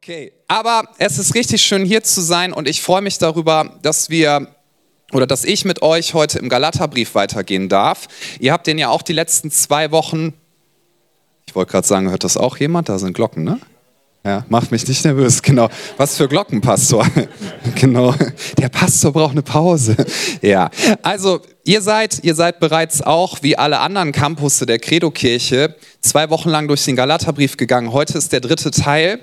Okay, aber es ist richtig schön hier zu sein und ich freue mich darüber, dass wir oder dass ich mit euch heute im Galaterbrief weitergehen darf. Ihr habt den ja auch die letzten zwei Wochen, ich wollte gerade sagen, hört das auch jemand? Da sind Glocken, ne? Ja, macht mich nicht nervös, genau. Was für Glocken, Pastor? genau. Der Pastor braucht eine Pause. Ja, also ihr seid, ihr seid bereits auch, wie alle anderen Campusse der Credo-Kirche, zwei Wochen lang durch den Galaterbrief gegangen. Heute ist der dritte Teil.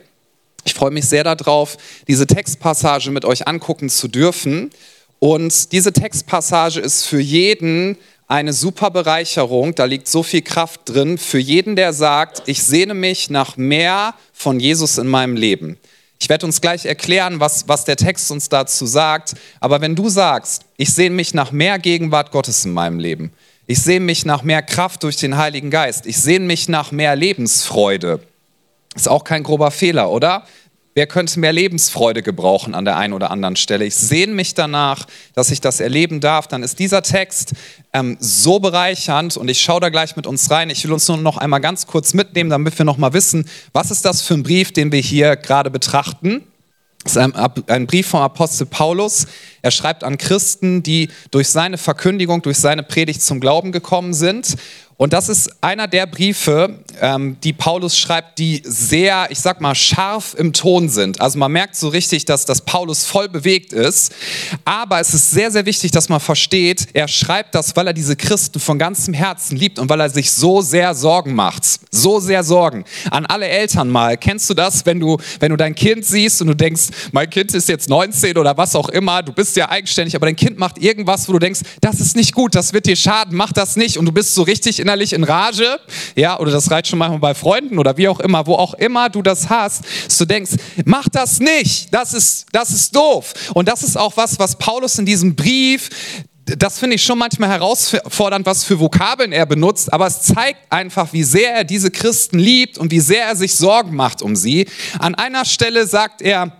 Ich freue mich sehr darauf, diese Textpassage mit euch angucken zu dürfen. Und diese Textpassage ist für jeden eine super Bereicherung. Da liegt so viel Kraft drin. Für jeden, der sagt, ich sehne mich nach mehr von Jesus in meinem Leben. Ich werde uns gleich erklären, was, was der Text uns dazu sagt. Aber wenn du sagst, ich sehne mich nach mehr Gegenwart Gottes in meinem Leben, ich sehne mich nach mehr Kraft durch den Heiligen Geist, ich sehne mich nach mehr Lebensfreude, ist auch kein grober Fehler, oder? Wer könnte mehr Lebensfreude gebrauchen an der einen oder anderen Stelle? Ich sehne mich danach, dass ich das erleben darf. Dann ist dieser Text ähm, so bereichernd und ich schaue da gleich mit uns rein. Ich will uns nur noch einmal ganz kurz mitnehmen, damit wir noch mal wissen, was ist das für ein Brief, den wir hier gerade betrachten. Das ist ein, ein Brief vom Apostel Paulus. Er schreibt an Christen, die durch seine Verkündigung, durch seine Predigt zum Glauben gekommen sind. Und das ist einer der Briefe, ähm, die Paulus schreibt, die sehr, ich sag mal, scharf im Ton sind. Also man merkt so richtig, dass, dass Paulus voll bewegt ist. Aber es ist sehr, sehr wichtig, dass man versteht, er schreibt das, weil er diese Christen von ganzem Herzen liebt und weil er sich so sehr Sorgen macht. So sehr Sorgen. An alle Eltern mal. Kennst du das, wenn du, wenn du dein Kind siehst und du denkst, mein Kind ist jetzt 19 oder was auch immer, du bist ja eigenständig, aber dein Kind macht irgendwas, wo du denkst, das ist nicht gut, das wird dir schaden, mach das nicht. Und du bist so richtig innerlich in Rage, ja, oder das reicht schon manchmal bei Freunden oder wie auch immer, wo auch immer du das hast, dass du denkst, mach das nicht, das ist, das ist doof. Und das ist auch was, was Paulus in diesem Brief das finde ich schon manchmal herausfordernd, was für Vokabeln er benutzt, aber es zeigt einfach, wie sehr er diese Christen liebt und wie sehr er sich Sorgen macht um sie. An einer Stelle sagt er,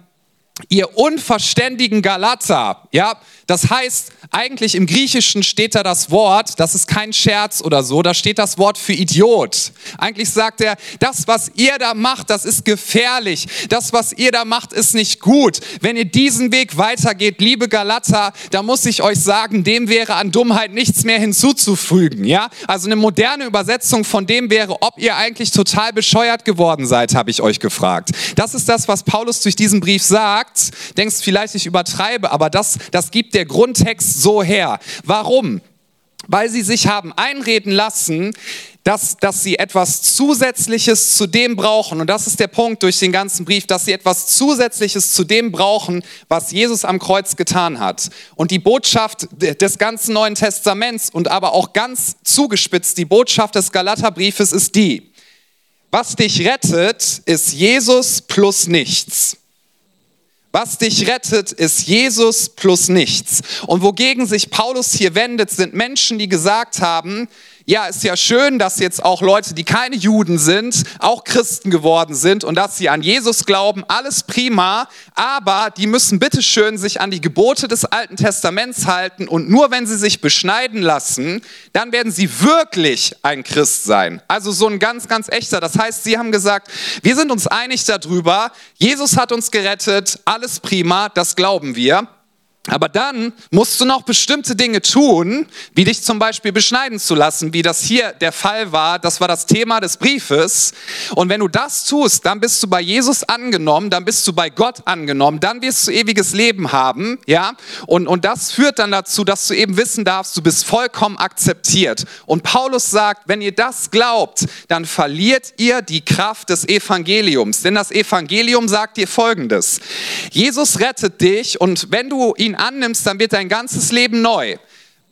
ihr unverständigen Galater, ja, das heißt, eigentlich im Griechischen steht da das Wort, das ist kein Scherz oder so, da steht das Wort für Idiot. Eigentlich sagt er, das, was ihr da macht, das ist gefährlich. Das, was ihr da macht, ist nicht gut. Wenn ihr diesen Weg weitergeht, liebe Galater, da muss ich euch sagen, dem wäre an Dummheit nichts mehr hinzuzufügen, ja? Also eine moderne Übersetzung von dem wäre, ob ihr eigentlich total bescheuert geworden seid, habe ich euch gefragt. Das ist das, was Paulus durch diesen Brief sagt. Denkst vielleicht, ich übertreibe, aber das, das gibt der Grundtext so her. Warum? Weil sie sich haben einreden lassen, dass, dass sie etwas Zusätzliches zu dem brauchen. Und das ist der Punkt durch den ganzen Brief, dass sie etwas Zusätzliches zu dem brauchen, was Jesus am Kreuz getan hat. Und die Botschaft des ganzen Neuen Testaments und aber auch ganz zugespitzt, die Botschaft des Galaterbriefes ist die, was dich rettet, ist Jesus plus nichts. Was dich rettet, ist Jesus plus nichts. Und wogegen sich Paulus hier wendet, sind Menschen, die gesagt haben, ja, ist ja schön, dass jetzt auch Leute, die keine Juden sind, auch Christen geworden sind und dass sie an Jesus glauben, alles prima, aber die müssen bitteschön sich an die Gebote des Alten Testaments halten und nur wenn sie sich beschneiden lassen, dann werden sie wirklich ein Christ sein. Also so ein ganz, ganz echter. Das heißt, sie haben gesagt, wir sind uns einig darüber, Jesus hat uns gerettet, alles prima, das glauben wir. Aber dann musst du noch bestimmte Dinge tun, wie dich zum Beispiel beschneiden zu lassen, wie das hier der Fall war. Das war das Thema des Briefes. Und wenn du das tust, dann bist du bei Jesus angenommen, dann bist du bei Gott angenommen, dann wirst du ewiges Leben haben, ja. Und, und das führt dann dazu, dass du eben wissen darfst, du bist vollkommen akzeptiert. Und Paulus sagt, wenn ihr das glaubt, dann verliert ihr die Kraft des Evangeliums. Denn das Evangelium sagt dir Folgendes. Jesus rettet dich und wenn du ihn annimmst, dann wird dein ganzes Leben neu.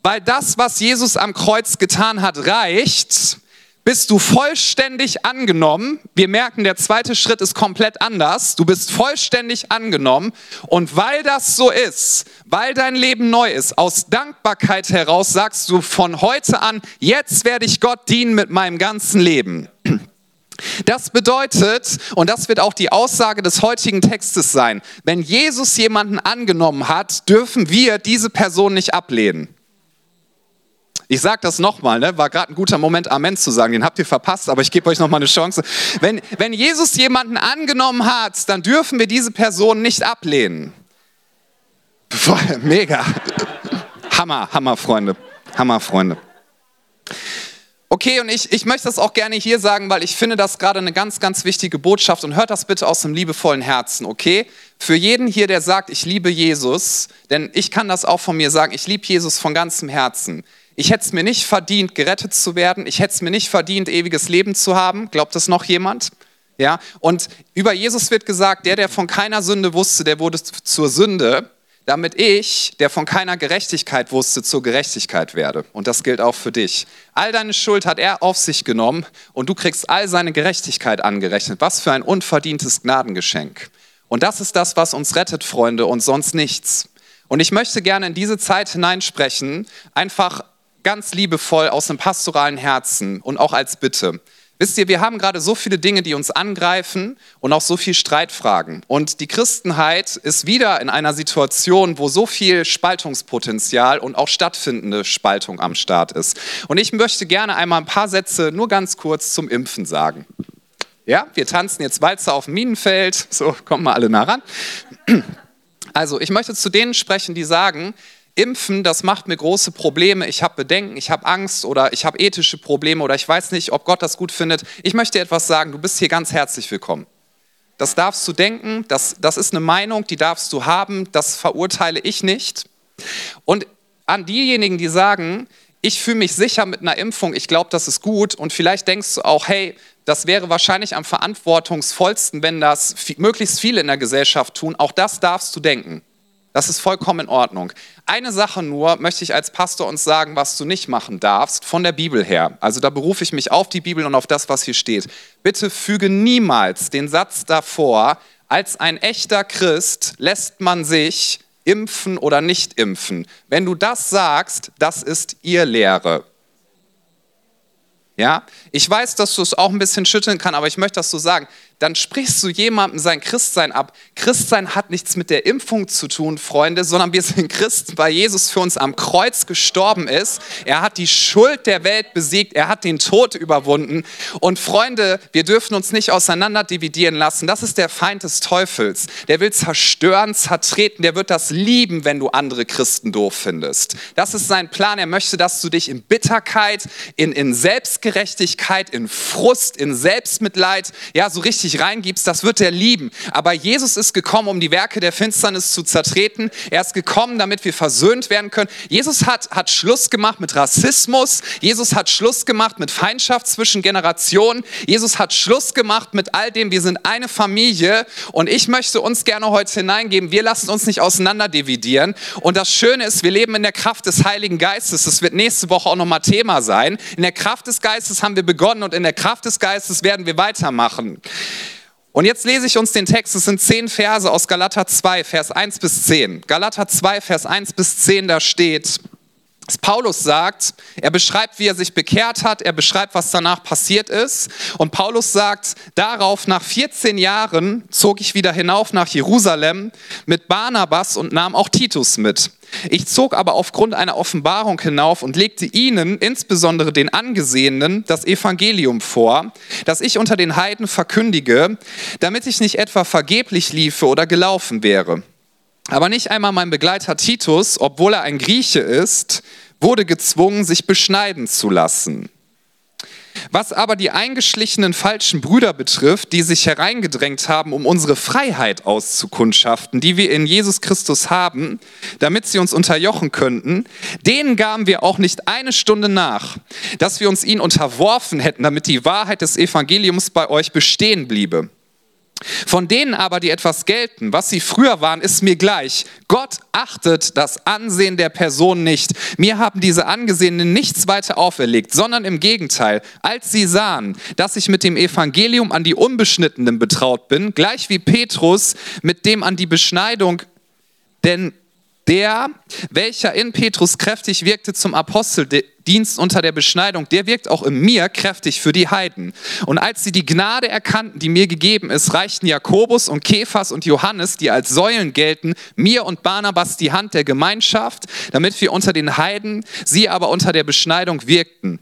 Weil das, was Jesus am Kreuz getan hat, reicht, bist du vollständig angenommen. Wir merken, der zweite Schritt ist komplett anders. Du bist vollständig angenommen. Und weil das so ist, weil dein Leben neu ist, aus Dankbarkeit heraus sagst du von heute an, jetzt werde ich Gott dienen mit meinem ganzen Leben. Das bedeutet, und das wird auch die Aussage des heutigen Textes sein, wenn Jesus jemanden angenommen hat, dürfen wir diese Person nicht ablehnen. Ich sage das nochmal, ne? war gerade ein guter Moment, Amen zu sagen. Den habt ihr verpasst, aber ich gebe euch nochmal eine Chance. Wenn, wenn Jesus jemanden angenommen hat, dann dürfen wir diese Person nicht ablehnen. Mega. Hammer, Hammer, Freunde. Hammer, Freunde. Okay, und ich, ich möchte das auch gerne hier sagen, weil ich finde das gerade eine ganz, ganz wichtige Botschaft und hört das bitte aus einem liebevollen Herzen, okay? Für jeden hier, der sagt, ich liebe Jesus, denn ich kann das auch von mir sagen, ich liebe Jesus von ganzem Herzen. Ich hätte es mir nicht verdient, gerettet zu werden. Ich hätte es mir nicht verdient, ewiges Leben zu haben. Glaubt das noch jemand? Ja, und über Jesus wird gesagt, der, der von keiner Sünde wusste, der wurde zur Sünde, damit ich, der von keiner Gerechtigkeit wusste, zur Gerechtigkeit werde. Und das gilt auch für dich. All deine Schuld hat er auf sich genommen und du kriegst all seine Gerechtigkeit angerechnet. Was für ein unverdientes Gnadengeschenk. Und das ist das, was uns rettet, Freunde, und sonst nichts. Und ich möchte gerne in diese Zeit hineinsprechen, einfach ganz liebevoll aus einem pastoralen Herzen und auch als Bitte. Wisst ihr, wir haben gerade so viele Dinge, die uns angreifen und auch so viel Streitfragen. Und die Christenheit ist wieder in einer Situation, wo so viel Spaltungspotenzial und auch stattfindende Spaltung am Start ist. Und ich möchte gerne einmal ein paar Sätze nur ganz kurz zum Impfen sagen. Ja, wir tanzen jetzt Walzer auf dem Minenfeld. So, kommen mal alle nah ran. Also, ich möchte zu denen sprechen, die sagen, Impfen, das macht mir große Probleme, ich habe Bedenken, ich habe Angst oder ich habe ethische Probleme oder ich weiß nicht, ob Gott das gut findet. Ich möchte etwas sagen, du bist hier ganz herzlich willkommen. Das darfst du denken, das, das ist eine Meinung, die darfst du haben, das verurteile ich nicht. Und an diejenigen, die sagen, ich fühle mich sicher mit einer Impfung, ich glaube, das ist gut und vielleicht denkst du auch, hey, das wäre wahrscheinlich am verantwortungsvollsten, wenn das möglichst viele in der Gesellschaft tun, auch das darfst du denken. Das ist vollkommen in Ordnung. Eine Sache nur möchte ich als Pastor uns sagen, was du nicht machen darfst, von der Bibel her. Also da berufe ich mich auf die Bibel und auf das, was hier steht. Bitte füge niemals den Satz davor, als ein echter Christ lässt man sich impfen oder nicht impfen. Wenn du das sagst, das ist ihr Lehre. Ja, ich weiß, dass du es auch ein bisschen schütteln kann, aber ich möchte das so sagen dann sprichst du jemandem sein Christsein ab. Christsein hat nichts mit der Impfung zu tun, Freunde, sondern wir sind Christen, weil Jesus für uns am Kreuz gestorben ist. Er hat die Schuld der Welt besiegt, er hat den Tod überwunden. Und Freunde, wir dürfen uns nicht auseinander dividieren lassen. Das ist der Feind des Teufels. Der will zerstören, zertreten, der wird das lieben, wenn du andere Christen doof findest. Das ist sein Plan. Er möchte, dass du dich in Bitterkeit, in, in Selbstgerechtigkeit, in Frust, in Selbstmitleid, ja, so richtig richtig reingibst, das wird er lieben. Aber Jesus ist gekommen, um die Werke der Finsternis zu zertreten. Er ist gekommen, damit wir versöhnt werden können. Jesus hat, hat Schluss gemacht mit Rassismus. Jesus hat Schluss gemacht mit Feindschaft zwischen Generationen. Jesus hat Schluss gemacht mit all dem. Wir sind eine Familie und ich möchte uns gerne heute hineingeben. Wir lassen uns nicht auseinander dividieren. Und das Schöne ist, wir leben in der Kraft des Heiligen Geistes. Das wird nächste Woche auch nochmal Thema sein. In der Kraft des Geistes haben wir begonnen und in der Kraft des Geistes werden wir weitermachen. Und jetzt lese ich uns den Text, es sind zehn Verse aus Galater 2, Vers 1 bis 10. Galater 2, Vers 1 bis 10, da steht, Paulus sagt, er beschreibt, wie er sich bekehrt hat, er beschreibt, was danach passiert ist. Und Paulus sagt, darauf nach 14 Jahren zog ich wieder hinauf nach Jerusalem mit Barnabas und nahm auch Titus mit. Ich zog aber aufgrund einer Offenbarung hinauf und legte ihnen, insbesondere den Angesehenen, das Evangelium vor, das ich unter den Heiden verkündige, damit ich nicht etwa vergeblich liefe oder gelaufen wäre. Aber nicht einmal mein Begleiter Titus, obwohl er ein Grieche ist, wurde gezwungen, sich beschneiden zu lassen. Was aber die eingeschlichenen falschen Brüder betrifft, die sich hereingedrängt haben, um unsere Freiheit auszukundschaften, die wir in Jesus Christus haben, damit sie uns unterjochen könnten, denen gaben wir auch nicht eine Stunde nach, dass wir uns ihnen unterworfen hätten, damit die Wahrheit des Evangeliums bei euch bestehen bliebe. Von denen aber, die etwas gelten, was sie früher waren, ist mir gleich. Gott achtet das Ansehen der Person nicht. Mir haben diese Angesehenen nichts weiter auferlegt, sondern im Gegenteil, als sie sahen, dass ich mit dem Evangelium an die Unbeschnittenen betraut bin, gleich wie Petrus mit dem an die Beschneidung, denn der, welcher in Petrus kräftig wirkte zum Aposteldienst unter der Beschneidung, der wirkt auch in mir kräftig für die Heiden. Und als sie die Gnade erkannten, die mir gegeben ist, reichten Jakobus und Kephas und Johannes, die als Säulen gelten, mir und Barnabas die Hand der Gemeinschaft, damit wir unter den Heiden, sie aber unter der Beschneidung wirkten.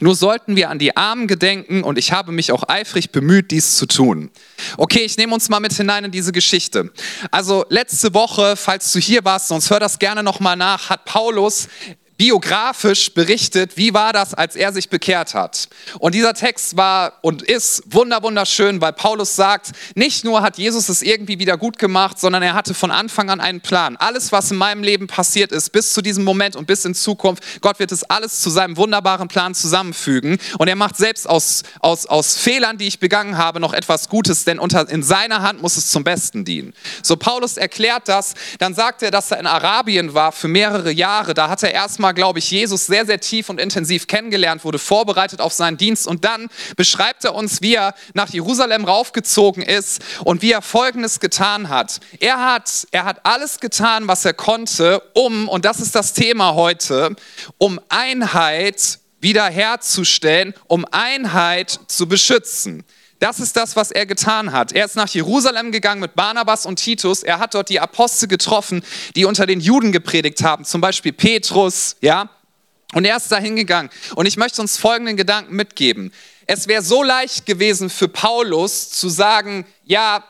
Nur sollten wir an die Armen gedenken und ich habe mich auch eifrig bemüht, dies zu tun. Okay, ich nehme uns mal mit hinein in diese Geschichte. Also letzte Woche, falls du hier warst, sonst hör das gerne nochmal nach, hat Paulus biografisch berichtet, wie war das, als er sich bekehrt hat. Und dieser Text war und ist wunder wunderschön, weil Paulus sagt, nicht nur hat Jesus es irgendwie wieder gut gemacht, sondern er hatte von Anfang an einen Plan. Alles, was in meinem Leben passiert ist, bis zu diesem Moment und bis in Zukunft, Gott wird es alles zu seinem wunderbaren Plan zusammenfügen. Und er macht selbst aus, aus, aus Fehlern, die ich begangen habe, noch etwas Gutes, denn unter, in seiner Hand muss es zum Besten dienen. So Paulus erklärt das, dann sagt er, dass er in Arabien war für mehrere Jahre. Da hat er erstmal Mal, glaube ich, Jesus sehr, sehr tief und intensiv kennengelernt, wurde vorbereitet auf seinen Dienst und dann beschreibt er uns, wie er nach Jerusalem raufgezogen ist und wie er Folgendes getan hat. Er hat, er hat alles getan, was er konnte, um, und das ist das Thema heute, um Einheit wiederherzustellen, um Einheit zu beschützen. Das ist das, was er getan hat. Er ist nach Jerusalem gegangen mit Barnabas und Titus. Er hat dort die Apostel getroffen, die unter den Juden gepredigt haben, zum Beispiel Petrus, ja. Und er ist da hingegangen. Und ich möchte uns folgenden Gedanken mitgeben. Es wäre so leicht gewesen für Paulus zu sagen, ja,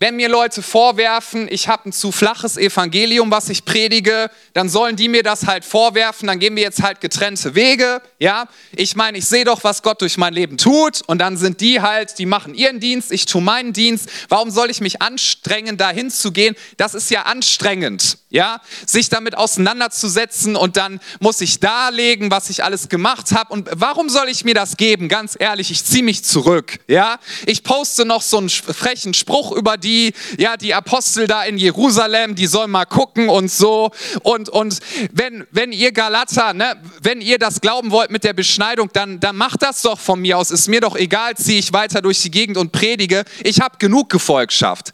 wenn mir Leute vorwerfen, ich habe ein zu flaches Evangelium, was ich predige, dann sollen die mir das halt vorwerfen, dann gehen wir jetzt halt getrennte Wege, ja? Ich meine, ich sehe doch, was Gott durch mein Leben tut und dann sind die halt, die machen ihren Dienst, ich tue meinen Dienst. Warum soll ich mich anstrengen, dahin zu gehen? Das ist ja anstrengend, ja? Sich damit auseinanderzusetzen und dann muss ich darlegen, was ich alles gemacht habe und warum soll ich mir das geben? Ganz ehrlich, ich ziehe mich zurück, ja? Ich poste noch so einen frechen Spruch über die, ja, die Apostel da in Jerusalem, die sollen mal gucken und so. Und, und wenn, wenn ihr Galater, ne, wenn ihr das glauben wollt mit der Beschneidung, dann, dann macht das doch von mir aus. Ist mir doch egal, ziehe ich weiter durch die Gegend und predige. Ich habe genug Gefolgschaft.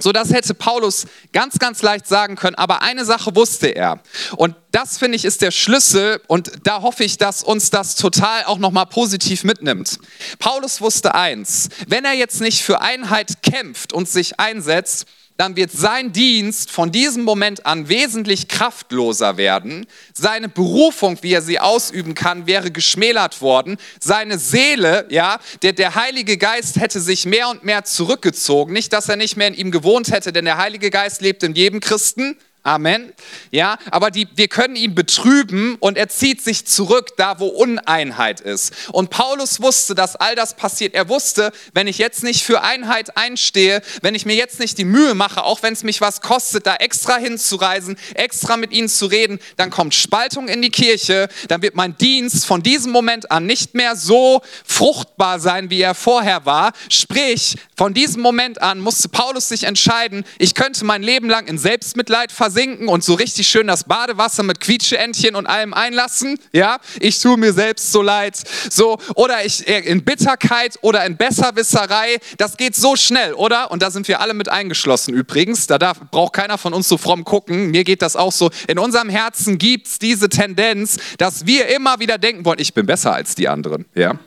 So, das hätte Paulus ganz, ganz leicht sagen können, aber eine Sache wusste er. Und das finde ich ist der Schlüssel und da hoffe ich, dass uns das total auch nochmal positiv mitnimmt. Paulus wusste eins, wenn er jetzt nicht für Einheit kämpft und sich einsetzt, dann wird sein Dienst von diesem Moment an wesentlich kraftloser werden. Seine Berufung, wie er sie ausüben kann, wäre geschmälert worden. Seine Seele, ja, der, der Heilige Geist hätte sich mehr und mehr zurückgezogen. Nicht, dass er nicht mehr in ihm gewohnt hätte, denn der Heilige Geist lebt in jedem Christen. Amen. Ja, aber die, wir können ihn betrüben und er zieht sich zurück da, wo Uneinheit ist. Und Paulus wusste, dass all das passiert. Er wusste, wenn ich jetzt nicht für Einheit einstehe, wenn ich mir jetzt nicht die Mühe mache, auch wenn es mich was kostet, da extra hinzureisen, extra mit ihnen zu reden, dann kommt Spaltung in die Kirche, dann wird mein Dienst von diesem Moment an nicht mehr so fruchtbar sein, wie er vorher war. Sprich, von diesem Moment an musste Paulus sich entscheiden, ich könnte mein Leben lang in Selbstmitleid versinken versinken und so richtig schön das Badewasser mit Quietscheentchen und allem einlassen. Ja, ich tue mir selbst so leid. So, oder ich äh, in Bitterkeit oder in Besserwisserei. Das geht so schnell, oder? Und da sind wir alle mit eingeschlossen übrigens. Da darf, braucht keiner von uns so fromm gucken. Mir geht das auch so. In unserem Herzen gibt es diese Tendenz, dass wir immer wieder denken wollen, ich bin besser als die anderen. Ja.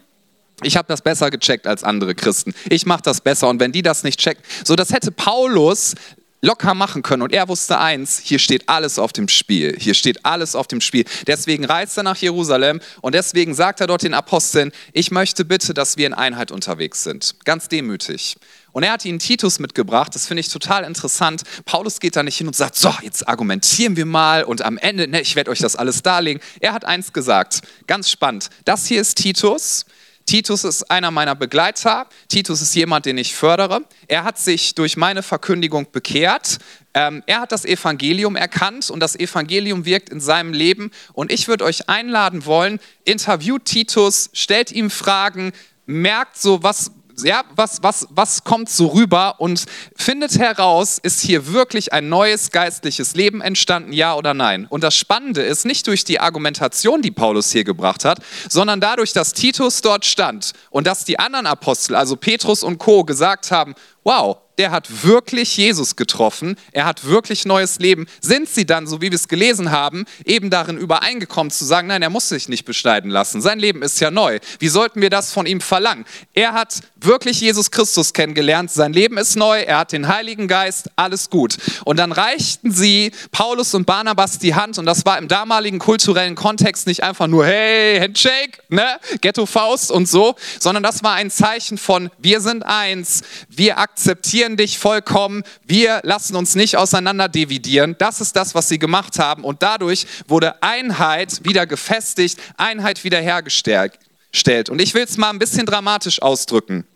Ich habe das besser gecheckt als andere Christen. Ich mache das besser. Und wenn die das nicht checken, so das hätte Paulus locker machen können. Und er wusste eins, hier steht alles auf dem Spiel. Hier steht alles auf dem Spiel. Deswegen reist er nach Jerusalem und deswegen sagt er dort den Aposteln, ich möchte bitte, dass wir in Einheit unterwegs sind. Ganz demütig. Und er hat ihnen Titus mitgebracht, das finde ich total interessant. Paulus geht da nicht hin und sagt, so, jetzt argumentieren wir mal und am Ende, ne, ich werde euch das alles darlegen. Er hat eins gesagt, ganz spannend. Das hier ist Titus, Titus ist einer meiner Begleiter. Titus ist jemand, den ich fördere. Er hat sich durch meine Verkündigung bekehrt. Ähm, er hat das Evangelium erkannt und das Evangelium wirkt in seinem Leben. Und ich würde euch einladen wollen, interviewt Titus, stellt ihm Fragen, merkt so, was, ja, was, was, was kommt so rüber und findet heraus, ist hier wirklich ein neues geistliches Leben entstanden, ja oder nein? Und das Spannende ist nicht durch die Argumentation, die Paulus hier gebracht hat, sondern dadurch, dass Titus dort stand und dass die anderen Apostel, also Petrus und Co., gesagt haben, wow, der hat wirklich Jesus getroffen, er hat wirklich neues Leben, sind sie dann, so wie wir es gelesen haben, eben darin übereingekommen zu sagen, nein, er muss sich nicht beschneiden lassen, sein Leben ist ja neu. Wie sollten wir das von ihm verlangen? Er hat wirklich Jesus Christus kennengelernt, sein Leben ist neu, er hat den Heiligen Geist, alles gut. Und dann reichten sie Paulus und Barnabas die Hand und das war im damaligen kulturellen Kontext nicht einfach nur, hey, Handshake, ne, Ghetto-Faust und so, sondern das war ein Zeichen von, wir sind eins, wir akzeptieren akzeptieren dich vollkommen, wir lassen uns nicht auseinander dividieren. Das ist das, was sie gemacht haben. Und dadurch wurde Einheit wieder gefestigt, Einheit wieder hergestellt. Und ich will es mal ein bisschen dramatisch ausdrücken.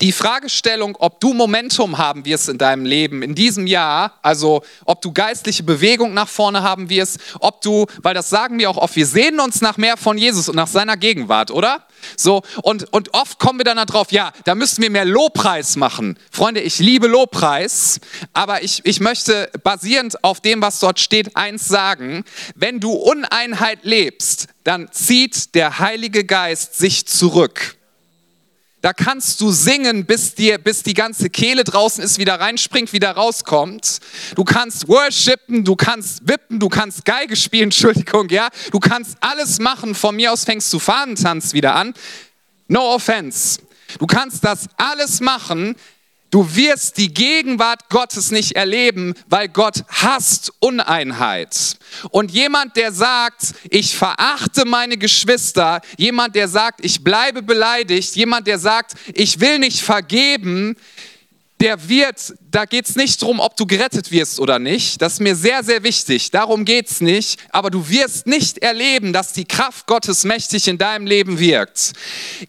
Die Fragestellung, ob du Momentum haben wirst in deinem Leben in diesem Jahr, also ob du geistliche Bewegung nach vorne haben wirst, ob du, weil das sagen wir auch oft, wir sehnen uns nach mehr von Jesus und nach seiner Gegenwart, oder? So, und, und oft kommen wir dann darauf, ja, da müssen wir mehr Lobpreis machen. Freunde, ich liebe Lobpreis, aber ich, ich möchte basierend auf dem, was dort steht, eins sagen. Wenn du Uneinheit lebst, dann zieht der Heilige Geist sich zurück. Da kannst du singen, bis, dir, bis die ganze Kehle draußen ist, wieder reinspringt, wieder rauskommt. Du kannst worshipen, du kannst wippen, du kannst Geige spielen, Entschuldigung, ja. Du kannst alles machen. Von mir aus fängst du Fahnentanz wieder an. No offense. Du kannst das alles machen. Du wirst die Gegenwart Gottes nicht erleben, weil Gott hasst Uneinheit. Und jemand, der sagt, ich verachte meine Geschwister, jemand, der sagt, ich bleibe beleidigt, jemand, der sagt, ich will nicht vergeben, der wird, da geht es nicht darum, ob du gerettet wirst oder nicht. Das ist mir sehr, sehr wichtig. Darum geht es nicht. Aber du wirst nicht erleben, dass die Kraft Gottes mächtig in deinem Leben wirkt.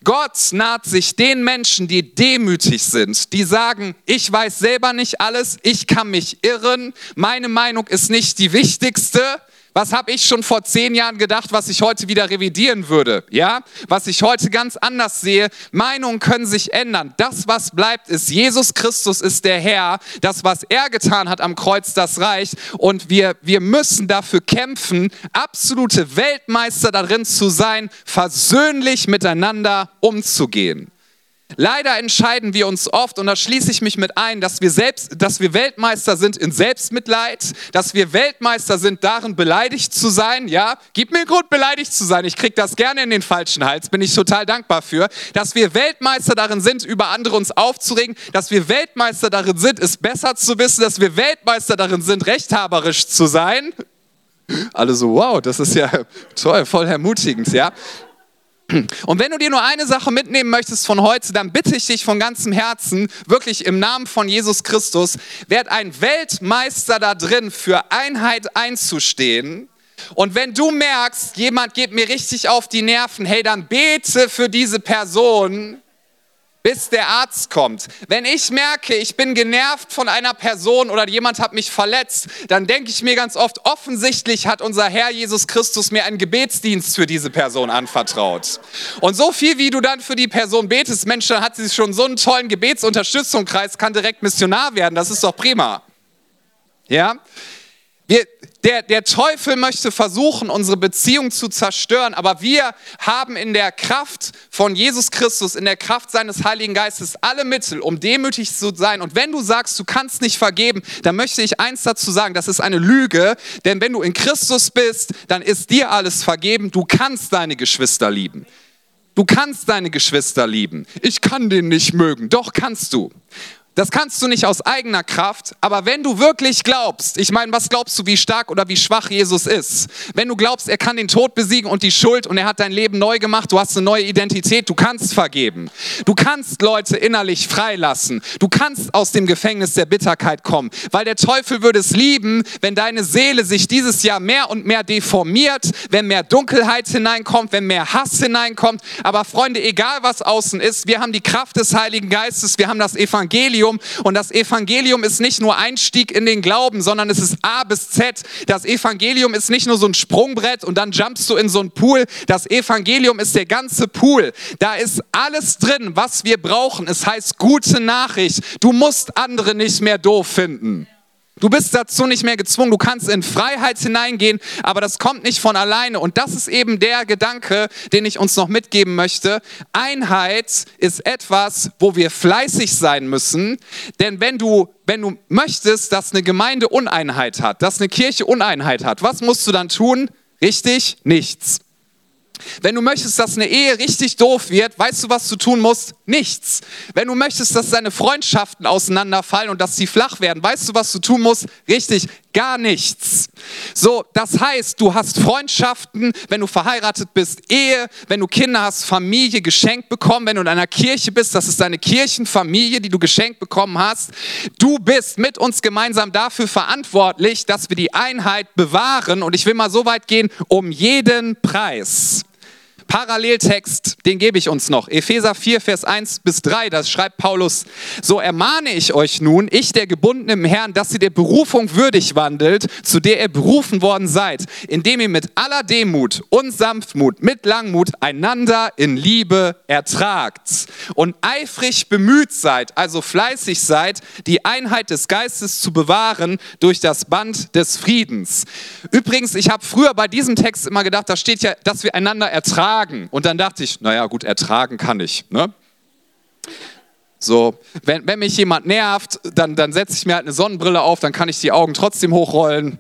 Gott naht sich den Menschen, die demütig sind, die sagen, ich weiß selber nicht alles, ich kann mich irren, meine Meinung ist nicht die wichtigste. Was habe ich schon vor zehn Jahren gedacht, was ich heute wieder revidieren würde? Ja, was ich heute ganz anders sehe. Meinungen können sich ändern. Das, was bleibt, ist Jesus Christus ist der Herr. Das, was er getan hat am Kreuz, das reicht. Und wir, wir müssen dafür kämpfen, absolute Weltmeister darin zu sein, versöhnlich miteinander umzugehen. Leider entscheiden wir uns oft, und da schließe ich mich mit ein, dass wir, selbst, dass wir Weltmeister sind in Selbstmitleid, dass wir Weltmeister sind darin, beleidigt zu sein. Ja, gib mir einen Grund, beleidigt zu sein. Ich kriege das gerne in den falschen Hals, bin ich total dankbar für. Dass wir Weltmeister darin sind, über andere uns aufzuregen, dass wir Weltmeister darin sind, es besser zu wissen, dass wir Weltmeister darin sind, rechthaberisch zu sein. Alle so, wow, das ist ja toll, voll ermutigend, ja. Und wenn du dir nur eine Sache mitnehmen möchtest von heute, dann bitte ich dich von ganzem Herzen, wirklich im Namen von Jesus Christus, werd ein Weltmeister da drin, für Einheit einzustehen. Und wenn du merkst, jemand geht mir richtig auf die Nerven, hey, dann bete für diese Person, bis der Arzt kommt. Wenn ich merke, ich bin genervt von einer Person oder jemand hat mich verletzt, dann denke ich mir ganz oft, offensichtlich hat unser Herr Jesus Christus mir einen Gebetsdienst für diese Person anvertraut. Und so viel, wie du dann für die Person betest, Mensch, dann hat sie schon so einen tollen Gebetsunterstützungskreis, kann direkt Missionar werden. Das ist doch prima. Ja? Wir, der, der Teufel möchte versuchen, unsere Beziehung zu zerstören, aber wir haben in der Kraft von Jesus Christus, in der Kraft seines Heiligen Geistes alle Mittel, um demütig zu sein. Und wenn du sagst, du kannst nicht vergeben, dann möchte ich eins dazu sagen, das ist eine Lüge, denn wenn du in Christus bist, dann ist dir alles vergeben, du kannst deine Geschwister lieben. Du kannst deine Geschwister lieben. Ich kann den nicht mögen. Doch kannst du. Das kannst du nicht aus eigener Kraft, aber wenn du wirklich glaubst, ich meine, was glaubst du, wie stark oder wie schwach Jesus ist? Wenn du glaubst, er kann den Tod besiegen und die Schuld und er hat dein Leben neu gemacht, du hast eine neue Identität, du kannst vergeben. Du kannst Leute innerlich freilassen. Du kannst aus dem Gefängnis der Bitterkeit kommen, weil der Teufel würde es lieben, wenn deine Seele sich dieses Jahr mehr und mehr deformiert, wenn mehr Dunkelheit hineinkommt, wenn mehr Hass hineinkommt. Aber Freunde, egal was außen ist, wir haben die Kraft des Heiligen Geistes, wir haben das Evangelium Evangelium. Und das Evangelium ist nicht nur Einstieg in den Glauben, sondern es ist A bis Z. Das Evangelium ist nicht nur so ein Sprungbrett und dann jumpst du in so einen Pool. Das Evangelium ist der ganze Pool. Da ist alles drin, was wir brauchen. Es heißt gute Nachricht. Du musst andere nicht mehr doof finden. Du bist dazu nicht mehr gezwungen, du kannst in Freiheit hineingehen, aber das kommt nicht von alleine. Und das ist eben der Gedanke, den ich uns noch mitgeben möchte. Einheit ist etwas, wo wir fleißig sein müssen, denn wenn du, wenn du möchtest, dass eine Gemeinde Uneinheit hat, dass eine Kirche Uneinheit hat, was musst du dann tun? Richtig, nichts. Wenn du möchtest, dass eine Ehe richtig doof wird, weißt du, was du tun musst? Nichts. Wenn du möchtest, dass deine Freundschaften auseinanderfallen und dass sie flach werden, weißt du, was du tun musst? Richtig, gar nichts. So, das heißt, du hast Freundschaften, wenn du verheiratet bist, Ehe, wenn du Kinder hast, Familie geschenkt bekommen, wenn du in einer Kirche bist, das ist deine Kirchenfamilie, die du geschenkt bekommen hast. Du bist mit uns gemeinsam dafür verantwortlich, dass wir die Einheit bewahren und ich will mal so weit gehen, um jeden Preis. Paralleltext, den gebe ich uns noch. Epheser 4, Vers 1 bis 3, das schreibt Paulus. So ermahne ich euch nun, ich der Gebundene im Herrn, dass ihr der Berufung würdig wandelt, zu der ihr berufen worden seid, indem ihr mit aller Demut und Sanftmut, mit Langmut einander in Liebe ertragt und eifrig bemüht seid, also fleißig seid, die Einheit des Geistes zu bewahren durch das Band des Friedens. Übrigens, ich habe früher bei diesem Text immer gedacht, da steht ja, dass wir einander ertragen. Und dann dachte ich, naja gut, ertragen kann ich. Ne? So, wenn, wenn mich jemand nervt, dann, dann setze ich mir halt eine Sonnenbrille auf, dann kann ich die Augen trotzdem hochrollen.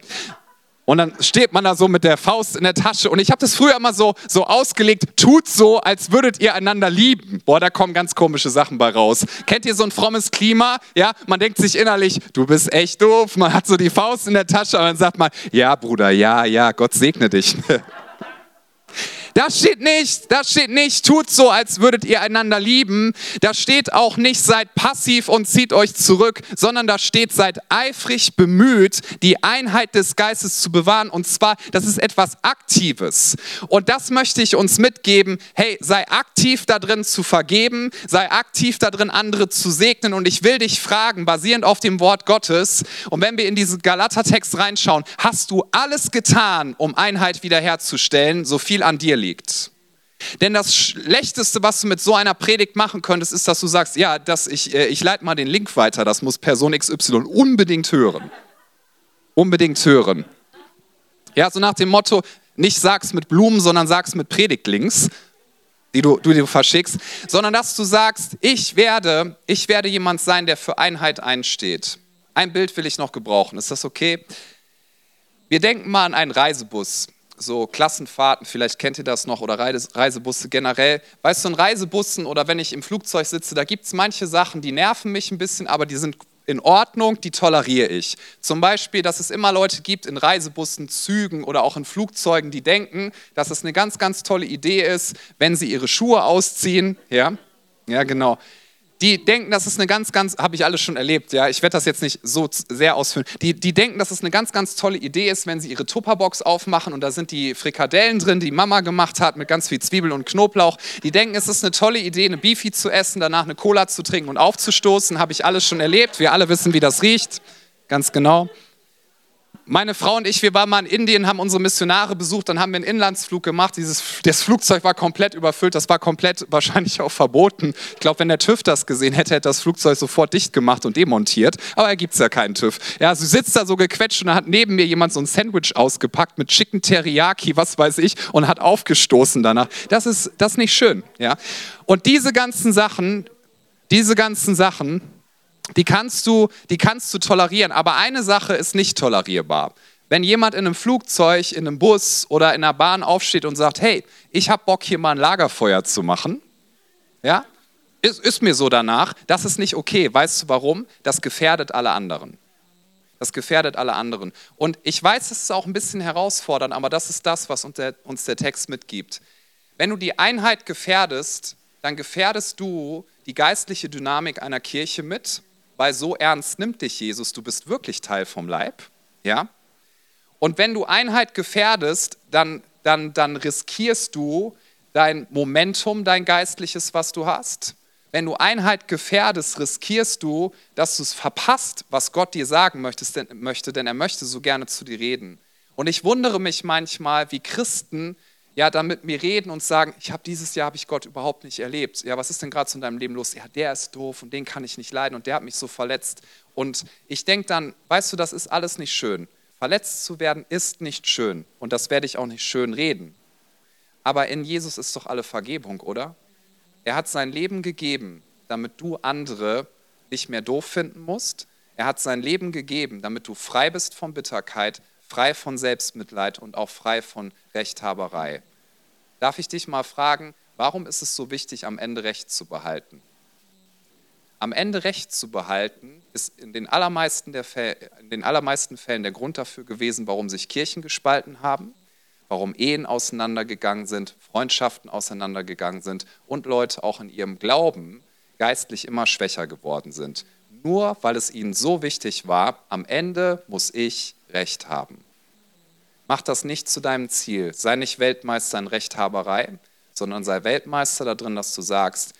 Und dann steht man da so mit der Faust in der Tasche. Und ich habe das früher immer so, so ausgelegt, tut so, als würdet ihr einander lieben. Boah, da kommen ganz komische Sachen bei raus. Kennt ihr so ein frommes Klima? Ja, man denkt sich innerlich, du bist echt doof. Man hat so die Faust in der Tasche und dann sagt man, ja Bruder, ja, ja, Gott segne dich. Da steht nicht, da steht nicht, tut so, als würdet ihr einander lieben. Da steht auch nicht, seid passiv und zieht euch zurück, sondern da steht, seid eifrig bemüht, die Einheit des Geistes zu bewahren. Und zwar, das ist etwas Aktives. Und das möchte ich uns mitgeben. Hey, sei aktiv da drin zu vergeben, sei aktiv da drin, andere zu segnen. Und ich will dich fragen, basierend auf dem Wort Gottes, und wenn wir in diesen Galater-Text reinschauen, hast du alles getan, um Einheit wiederherzustellen, so viel an dir liegt? Liegt. Denn das Schlechteste, was du mit so einer Predigt machen könntest, ist, dass du sagst, ja, das, ich, äh, ich leite mal den Link weiter, das muss Person XY unbedingt hören. Unbedingt hören. Ja, so nach dem Motto, nicht sag's mit Blumen, sondern sag's mit Predigtlinks, die du, die du verschickst, sondern dass du sagst, ich werde, ich werde jemand sein, der für Einheit einsteht. Ein Bild will ich noch gebrauchen, ist das okay? Wir denken mal an einen Reisebus so Klassenfahrten, vielleicht kennt ihr das noch, oder Reisebusse generell. Weißt du, in Reisebussen oder wenn ich im Flugzeug sitze, da gibt es manche Sachen, die nerven mich ein bisschen, aber die sind in Ordnung, die toleriere ich. Zum Beispiel, dass es immer Leute gibt in Reisebussen, Zügen oder auch in Flugzeugen, die denken, dass es eine ganz, ganz tolle Idee ist, wenn sie ihre Schuhe ausziehen. Ja, ja genau die denken, das ist eine ganz, ganz, habe ich alles schon erlebt, ja, ich werde das jetzt nicht so sehr ausführen, die, die denken, dass es eine ganz, ganz tolle Idee ist, wenn sie ihre Tupperbox aufmachen und da sind die Frikadellen drin, die Mama gemacht hat mit ganz viel Zwiebel und Knoblauch. Die denken, es ist eine tolle Idee, eine Beefy zu essen, danach eine Cola zu trinken und aufzustoßen, habe ich alles schon erlebt. Wir alle wissen, wie das riecht, ganz genau. Meine Frau und ich, wir waren mal in Indien, haben unsere Missionare besucht, dann haben wir einen Inlandsflug gemacht. Dieses, das Flugzeug war komplett überfüllt, das war komplett wahrscheinlich auch verboten. Ich glaube, wenn der TÜV das gesehen hätte, hätte das Flugzeug sofort dicht gemacht und demontiert. Aber er gibt es ja keinen TÜV. Ja, sie sitzt da so gequetscht und dann hat neben mir jemand so ein Sandwich ausgepackt mit Chicken Teriyaki, was weiß ich, und hat aufgestoßen danach. Das ist, das ist nicht schön. Ja? Und diese ganzen Sachen, diese ganzen Sachen, die kannst du, die kannst du tolerieren. Aber eine Sache ist nicht tolerierbar. Wenn jemand in einem Flugzeug, in einem Bus oder in einer Bahn aufsteht und sagt, hey, ich habe Bock hier mal ein Lagerfeuer zu machen, ja, ist, ist mir so danach, das ist nicht okay. Weißt du warum? Das gefährdet alle anderen. Das gefährdet alle anderen. Und ich weiß, es ist auch ein bisschen herausfordernd, aber das ist das, was uns der, uns der Text mitgibt. Wenn du die Einheit gefährdest, dann gefährdest du die geistliche Dynamik einer Kirche mit weil so ernst nimmt dich Jesus, du bist wirklich Teil vom Leib. Ja? Und wenn du Einheit gefährdest, dann, dann, dann riskierst du dein Momentum, dein geistliches, was du hast. Wenn du Einheit gefährdest, riskierst du, dass du es verpasst, was Gott dir sagen möchte, denn er möchte so gerne zu dir reden. Und ich wundere mich manchmal, wie Christen ja, dann mit mir reden und sagen, ich habe dieses Jahr habe ich Gott überhaupt nicht erlebt. Ja, was ist denn gerade so in deinem Leben los? Ja, der ist doof und den kann ich nicht leiden und der hat mich so verletzt. Und ich denke dann, weißt du, das ist alles nicht schön. Verletzt zu werden ist nicht schön und das werde ich auch nicht schön reden. Aber in Jesus ist doch alle Vergebung, oder? Er hat sein Leben gegeben, damit du andere nicht mehr doof finden musst. Er hat sein Leben gegeben, damit du frei bist von Bitterkeit, frei von Selbstmitleid und auch frei von Rechthaberei. Darf ich dich mal fragen, warum ist es so wichtig, am Ende Recht zu behalten? Am Ende Recht zu behalten, ist in den allermeisten, der in den allermeisten Fällen der Grund dafür gewesen, warum sich Kirchen gespalten haben, warum Ehen auseinandergegangen sind, Freundschaften auseinandergegangen sind und Leute auch in ihrem Glauben geistlich immer schwächer geworden sind. Nur weil es ihnen so wichtig war, am Ende muss ich Recht haben. Mach das nicht zu deinem Ziel. Sei nicht Weltmeister in Rechthaberei, sondern sei Weltmeister darin, dass du sagst,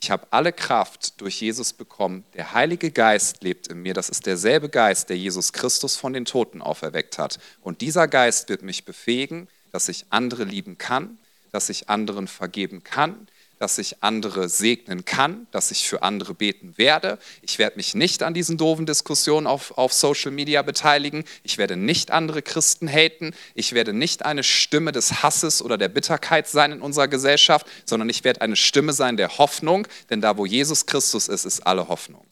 ich habe alle Kraft durch Jesus bekommen. Der Heilige Geist lebt in mir. Das ist derselbe Geist, der Jesus Christus von den Toten auferweckt hat. Und dieser Geist wird mich befähigen, dass ich andere lieben kann, dass ich anderen vergeben kann, dass ich andere segnen kann, dass ich für andere beten werde. Ich werde mich nicht an diesen doofen Diskussionen auf, auf Social Media beteiligen. Ich werde nicht andere Christen haten. Ich werde nicht eine Stimme des Hasses oder der Bitterkeit sein in unserer Gesellschaft, sondern ich werde eine Stimme sein der Hoffnung, denn da, wo Jesus Christus ist, ist alle Hoffnung.